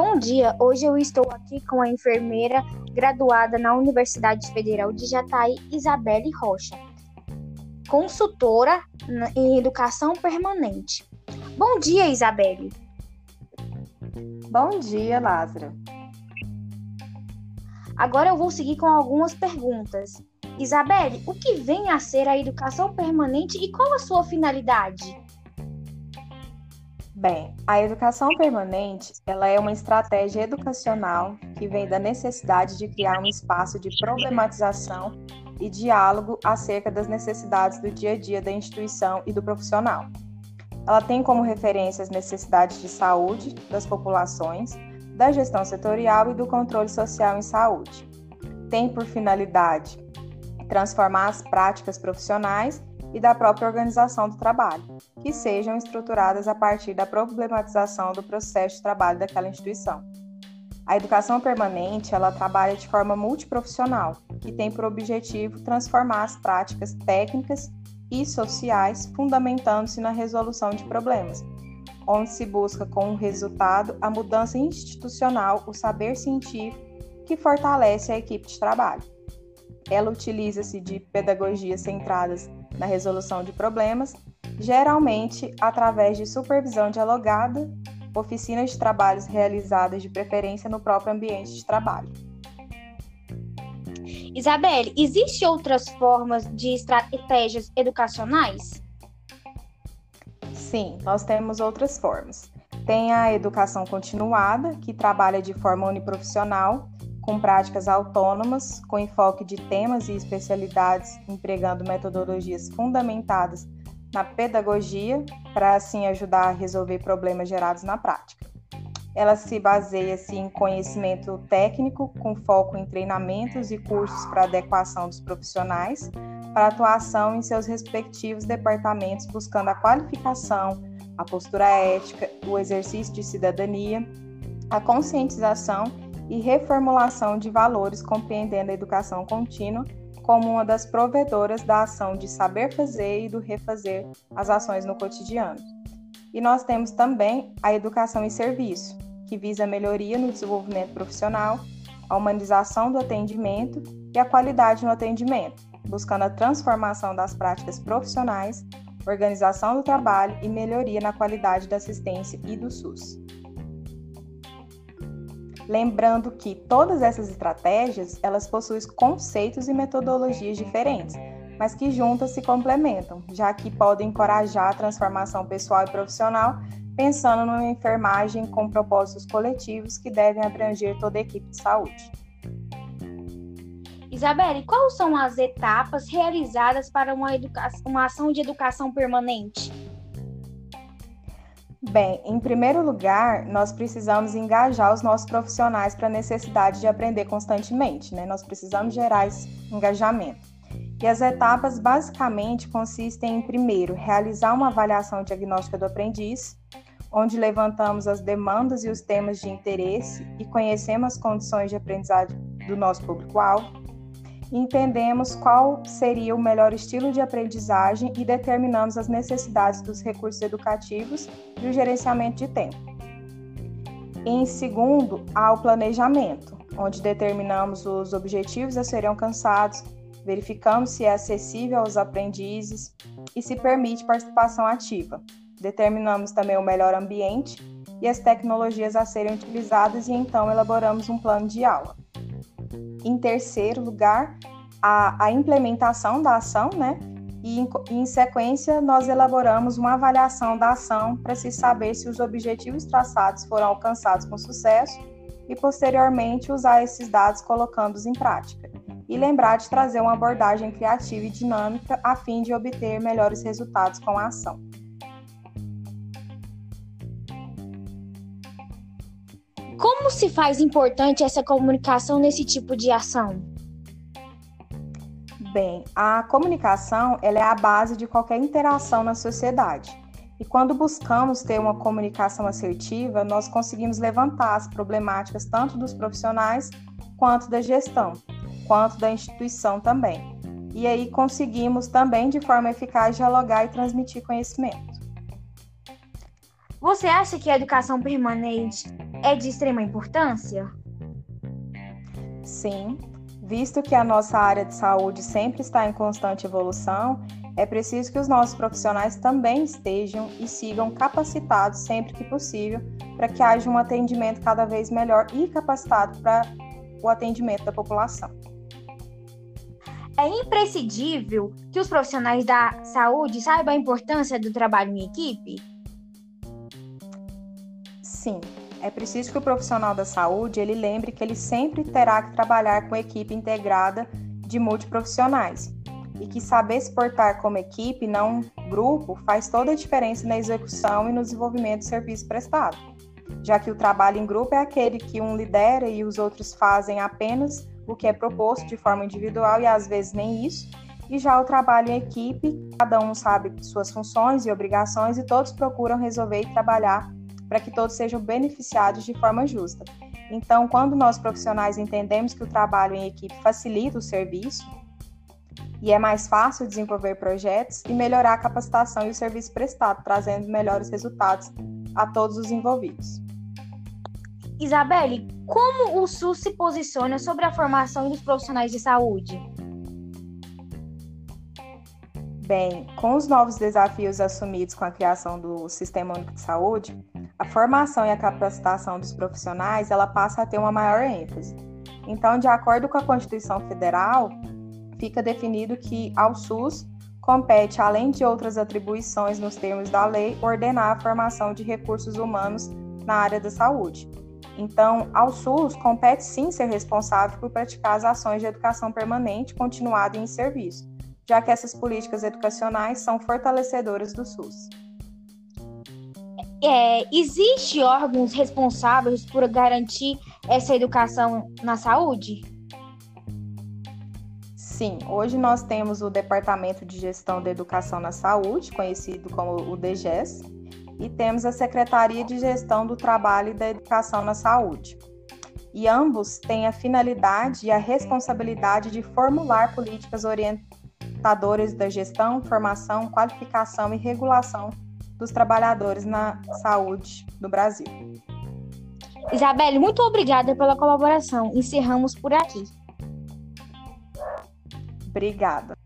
Bom dia, hoje eu estou aqui com a enfermeira graduada na Universidade Federal de Jataí, Isabelle Rocha, consultora em educação permanente. Bom dia, Isabelle. Bom dia, Lázaro. Agora eu vou seguir com algumas perguntas. Isabelle, o que vem a ser a educação permanente e qual a sua finalidade? Bem, a educação permanente, ela é uma estratégia educacional que vem da necessidade de criar um espaço de problematização e diálogo acerca das necessidades do dia a dia da instituição e do profissional. Ela tem como referência as necessidades de saúde das populações, da gestão setorial e do controle social em saúde. Tem por finalidade transformar as práticas profissionais e da própria organização do trabalho, que sejam estruturadas a partir da problematização do processo de trabalho daquela instituição. A educação permanente, ela trabalha de forma multiprofissional, que tem por objetivo transformar as práticas técnicas e sociais, fundamentando-se na resolução de problemas, onde se busca como resultado a mudança institucional, o saber científico que fortalece a equipe de trabalho. Ela utiliza-se de pedagogias centradas na resolução de problemas, geralmente através de supervisão dialogada, oficinas de trabalhos realizadas de preferência no próprio ambiente de trabalho. Isabelle, existem outras formas de estratégias educacionais? Sim, nós temos outras formas. Tem a educação continuada, que trabalha de forma uniprofissional, com práticas autônomas, com enfoque de temas e especialidades, empregando metodologias fundamentadas na pedagogia, para assim ajudar a resolver problemas gerados na prática. Ela se baseia -se em conhecimento técnico, com foco em treinamentos e cursos para adequação dos profissionais, para atuação em seus respectivos departamentos, buscando a qualificação, a postura ética, o exercício de cidadania, a conscientização e reformulação de valores, compreendendo a educação contínua como uma das provedoras da ação de saber fazer e do refazer as ações no cotidiano. E nós temos também a educação em serviço, que visa a melhoria no desenvolvimento profissional, a humanização do atendimento e a qualidade no atendimento, buscando a transformação das práticas profissionais, organização do trabalho e melhoria na qualidade da assistência e do SUS. Lembrando que todas essas estratégias, elas possuem conceitos e metodologias diferentes, mas que juntas se complementam, já que podem encorajar a transformação pessoal e profissional, pensando numa enfermagem com propósitos coletivos que devem abranger toda a equipe de saúde. Isabelle, quais são as etapas realizadas para uma, uma ação de educação permanente? Bem, em primeiro lugar, nós precisamos engajar os nossos profissionais para a necessidade de aprender constantemente, né? Nós precisamos gerar esse engajamento. E as etapas basicamente consistem em, primeiro, realizar uma avaliação diagnóstica do aprendiz, onde levantamos as demandas e os temas de interesse e conhecemos as condições de aprendizagem do nosso público-alvo entendemos qual seria o melhor estilo de aprendizagem e determinamos as necessidades dos recursos educativos e o gerenciamento de tempo. Em segundo, há o planejamento, onde determinamos os objetivos a serem alcançados, verificamos se é acessível aos aprendizes e se permite participação ativa. Determinamos também o melhor ambiente e as tecnologias a serem utilizadas e então elaboramos um plano de aula. Em terceiro lugar, a, a implementação da ação, né? E em, em sequência, nós elaboramos uma avaliação da ação para se saber se os objetivos traçados foram alcançados com sucesso e, posteriormente, usar esses dados colocando-os em prática. E lembrar de trazer uma abordagem criativa e dinâmica a fim de obter melhores resultados com a ação. Como se faz importante essa comunicação nesse tipo de ação? Bem, a comunicação ela é a base de qualquer interação na sociedade. E quando buscamos ter uma comunicação assertiva, nós conseguimos levantar as problemáticas tanto dos profissionais quanto da gestão, quanto da instituição também. E aí conseguimos também de forma eficaz dialogar e transmitir conhecimento. Você acha que a educação permanente é de extrema importância? Sim, visto que a nossa área de saúde sempre está em constante evolução, é preciso que os nossos profissionais também estejam e sigam capacitados sempre que possível, para que haja um atendimento cada vez melhor e capacitado para o atendimento da população. É imprescindível que os profissionais da saúde saibam a importância do trabalho em equipe? Sim, é preciso que o profissional da saúde ele lembre que ele sempre terá que trabalhar com equipe integrada de multiprofissionais e que saber se portar como equipe, não grupo, faz toda a diferença na execução e no desenvolvimento do serviço prestado, já que o trabalho em grupo é aquele que um lidera e os outros fazem apenas o que é proposto de forma individual e às vezes nem isso. E já o trabalho em equipe, cada um sabe suas funções e obrigações e todos procuram resolver e trabalhar para que todos sejam beneficiados de forma justa. Então, quando nós profissionais entendemos que o trabalho em equipe facilita o serviço e é mais fácil desenvolver projetos e melhorar a capacitação e o serviço prestado, trazendo melhores resultados a todos os envolvidos. Isabelle, como o SUS se posiciona sobre a formação dos profissionais de saúde? Bem, com os novos desafios assumidos com a criação do Sistema Único de Saúde, a formação e a capacitação dos profissionais ela passa a ter uma maior ênfase. Então, de acordo com a Constituição Federal, fica definido que ao SUS compete, além de outras atribuições nos termos da lei, ordenar a formação de recursos humanos na área da saúde. Então, ao SUS compete sim ser responsável por praticar as ações de educação permanente continuada em serviço, já que essas políticas educacionais são fortalecedoras do SUS. É, existe órgãos responsáveis por garantir essa educação na saúde? Sim, hoje nós temos o Departamento de Gestão da Educação na Saúde, conhecido como o DGES, e temos a Secretaria de Gestão do Trabalho e da Educação na Saúde. E ambos têm a finalidade e a responsabilidade de formular políticas orientadoras da gestão, formação, qualificação e regulação dos trabalhadores na saúde do Brasil. Isabelle, muito obrigada pela colaboração. Encerramos por aqui. Obrigada.